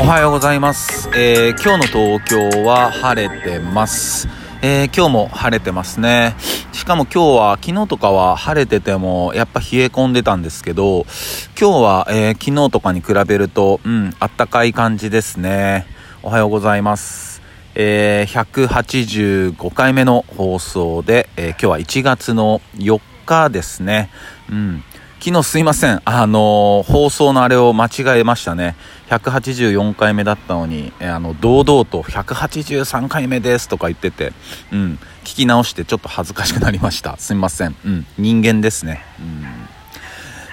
おはようございます、えー今日の東京は晴れてます、えー今日も晴れてますね。しかも今日は昨日とかは晴れててもやっぱ冷え込んでたんですけど今日は、えー昨日とかに比べるとうんあったかい感じですね。おはようございます。えー185回目の放送で、え今日は1月の4日ですね。うん。昨日すいません。あのー放送のあれを間違えましたね。184回目だったのに、えーあの、堂々と183回目ですとか言ってて、うん、聞き直してちょっと恥ずかしくなりました。すいません。うん、人間ですね。うん。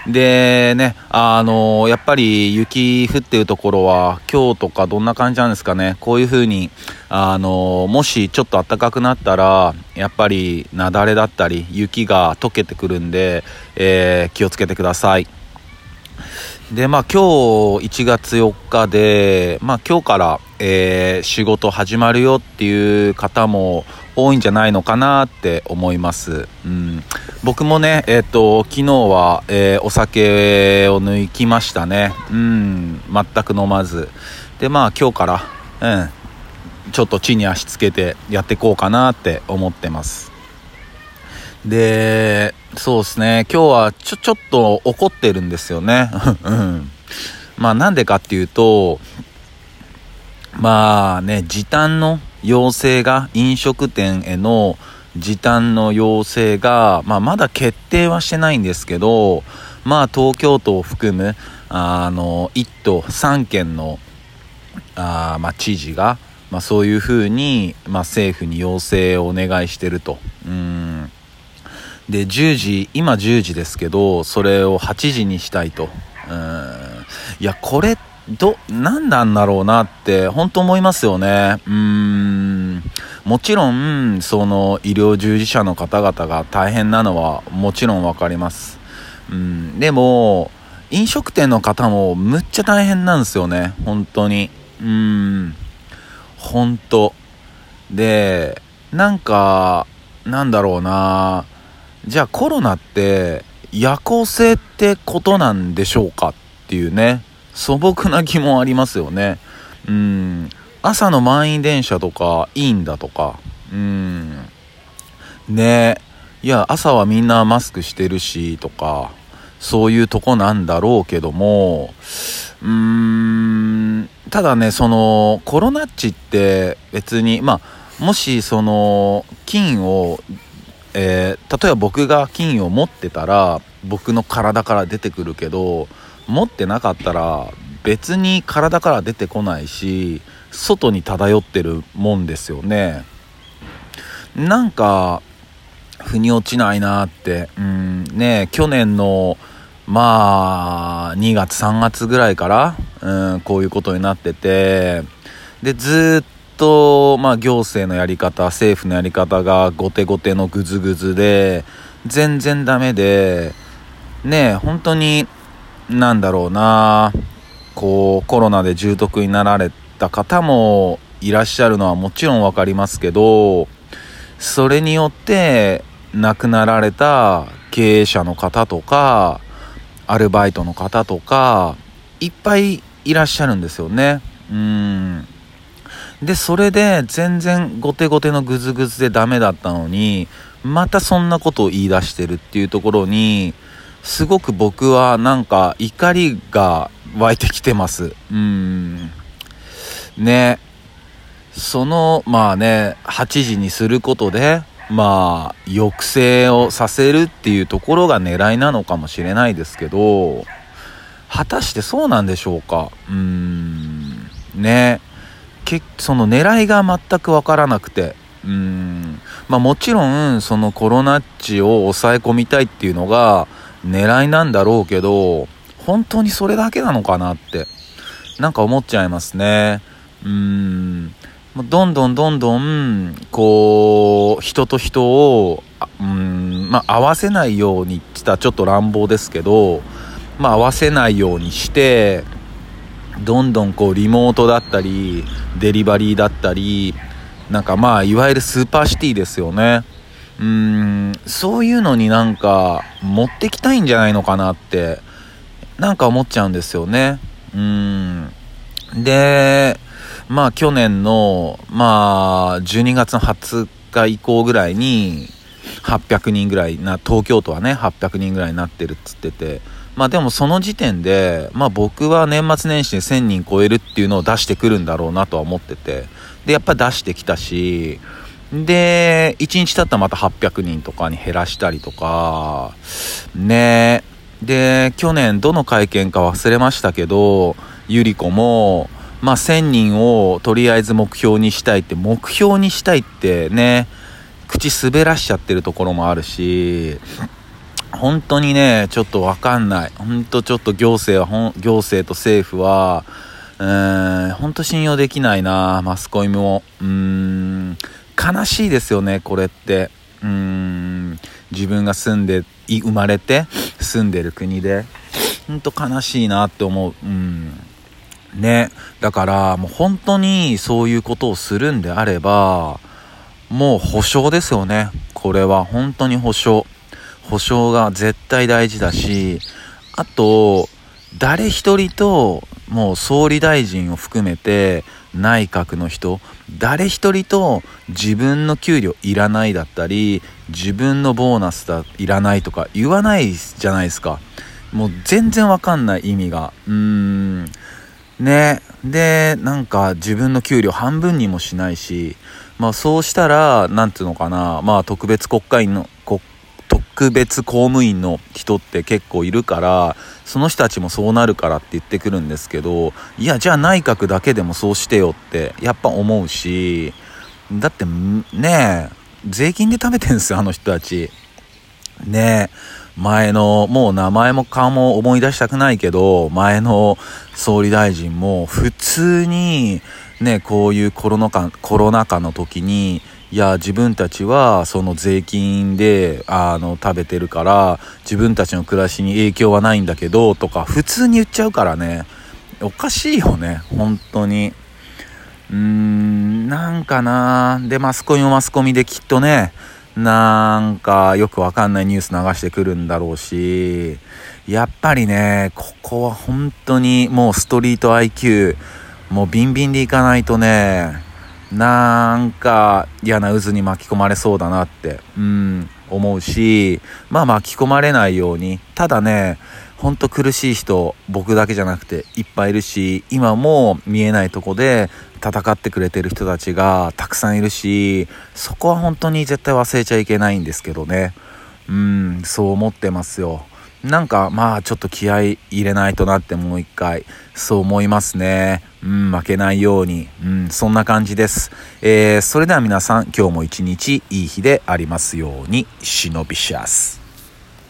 でね、あのやっぱり雪降ってるところは今日とかどんな感じなんですかね？こういう風に、あのもしちょっと暖かくなったら、やっぱり雪崩だったり雪が溶けてくるんで、えー気をつけてください。で、まあ今日1月4日で、まあ今日から、えー仕事始まるよっていう方も多いんじゃないのかなって思います。うん。僕もね、えっ、と、昨日は、えーお酒を抜きましたね。うん。全く飲まず。で、まあ今日から、うん。ちょっと地に足つけてやっていこうかなって思ってます。で、そうですね、今日はちょ、ちょっと怒ってるんですよね。うん。まあなんでかっていうと、まあね、時短の要請が、飲食店への時短の要請が、まあまだ決定はしてないんですけど、まあ東京都を含む、あの、1都3県の、あまあ知事が、まあそういうふうに、まあ政府に要請をお願いしてると。うん。で、10時、今10時ですけど、それを8時にしたいと。うん。いや、これ、ど、何なんだろうなって、本当思いますよね。うーん。もちろん、その、医療従事者の方々が大変なのは、もちろんわかります。うん。でも、飲食店の方も、むっちゃ大変なんですよね。本当に。うーん。本当で、なんか、なんだろうなじゃあコロナって夜行性ってことなんでしょうかっていうね。素朴な疑問ありますよね。うん。朝の満員電車とかいいんだとか。うん。ね。えいや朝はみんなマスクしてるしとかそういうとこなんだろうけどもうーん。ただねそのコロナっちって別にまあもしその菌をえー例えば僕が菌を持ってたら僕の体から出てくるけど持ってなかったら別に体から出てこないし外に漂ってるもんですよね。なんか腑に落ちないなって。うんね去年のまあ2月3月ぐらいから、うん、こういうことになっててでずっと、とまあ、行政のやり方政府のやり方が後手後手のグズグズで全然ダメでね本当になんだろうなこうコロナで重篤になられた方もいらっしゃるのはもちろん分かりますけどそれによって亡くなられた経営者の方とかアルバイトの方とかいっぱいいらっしゃるんですよね。うん。でそれで全然後手後手のグズグズでダメだったのにまたそんなことを言い出してるっていうところにすごく僕はなんか怒りが湧いてきてます。うん。ね。そのまあね8時にすることでまあ抑制をさせるっていうところが狙いなのかもしれないですけど果たしてそうなんでしょうか？うーん。ね。けその狙いが全く分からなくて。うん。まあもちろんそのコロナっちを抑え込みたいっていうのが狙いなんだろうけど本当にそれだけなのかなってなんか思っちゃいますね。うん。どんどんどんどんこう人と人をうん。まあ合わせないようにって言ったらちょっと乱暴ですけどまあ合わせないようにしてどんどんこうリモートだったりデリバリーだったりなんかまあいわゆるスーパーシティですよね。うんそういうのになんか持ってきたいんじゃないのかなってなんか思っちゃうんですよね。うん。で、まあ去年の、まあ12月20日以降ぐらいに、800人ぐらいな、東京都はね、800人ぐらいになってるっつってて、まあでもその時点で、まあ僕は年末年始で1000人超えるっていうのを出してくるんだろうなとは思ってて、で、やっぱ出してきたし、で、1日経ったらまた800人とかに減らしたりとか、ね。で、去年どの会見か忘れましたけど、ゆり子も、まあ1000人をとりあえず目標にしたいって、目標にしたいってね、口滑らしちゃってるところもあるし、本当にね、ちょっとわかんない。本当ちょっと行政は、行政と政府は、うーん、本当信用できないな、マスコミも。うん、悲しいですよね、これって。うん、自分が住んで、生まれて、住んでる国で。本当悲しいなって思う。うん。ね。だから、もう本当にそういうことをするんであれば、もう保証ですよね。これは本当に保証。保証が絶対大事だし、あと、誰一人と、もう総理大臣を含めて、内閣の人、誰一人と自分の給料いらないだったり、自分のボーナスだ、いらないとか言わないじゃないですか。もう全然わかんない意味が。うーん。ね。で、なんか自分の給料半分にもしないし、まあそうしたら、なんていうのかな、まあ特別国会の、特別公務員の人って結構いるから、その人たちもそうなるからって言ってくるんですけど、いや、じゃあ内閣だけでもそうしてよってやっぱ思うし、だってね税金で食べてんすよ、あの人たち。ね前の、もう名前も顔も思い出したくないけど、前の総理大臣も普通に、ね、こういうコロナ禍、コロナ禍の時に、いや、自分たちはその税金で、あの、食べてるから、自分たちの暮らしに影響はないんだけど、とか、普通に言っちゃうからね。おかしいよね、本当に。うーん、なんかなで、マスコミもマスコミできっとね、なんかよくわかんないニュース流してくるんだろうし、やっぱりね、ここは本当にもうストリート IQ、もうビンビンでいかないとね、なんか嫌な渦に巻き込まれそうだなって、うん、思うし、まあ巻き込まれないように、ただね、ほんと苦しい人、僕だけじゃなくていっぱいいるし、今も見えないとこで戦ってくれてる人たちがたくさんいるし、そこは本当に絶対忘れちゃいけないんですけどね。うん、そう思ってますよ。なんかまあちょっと気合い入れないとなってもう一回そう思いますね。うん、負けないように。うん、そんな感じです。えー、それでは皆さん今日も一日いい日でありますように。シノビシャス。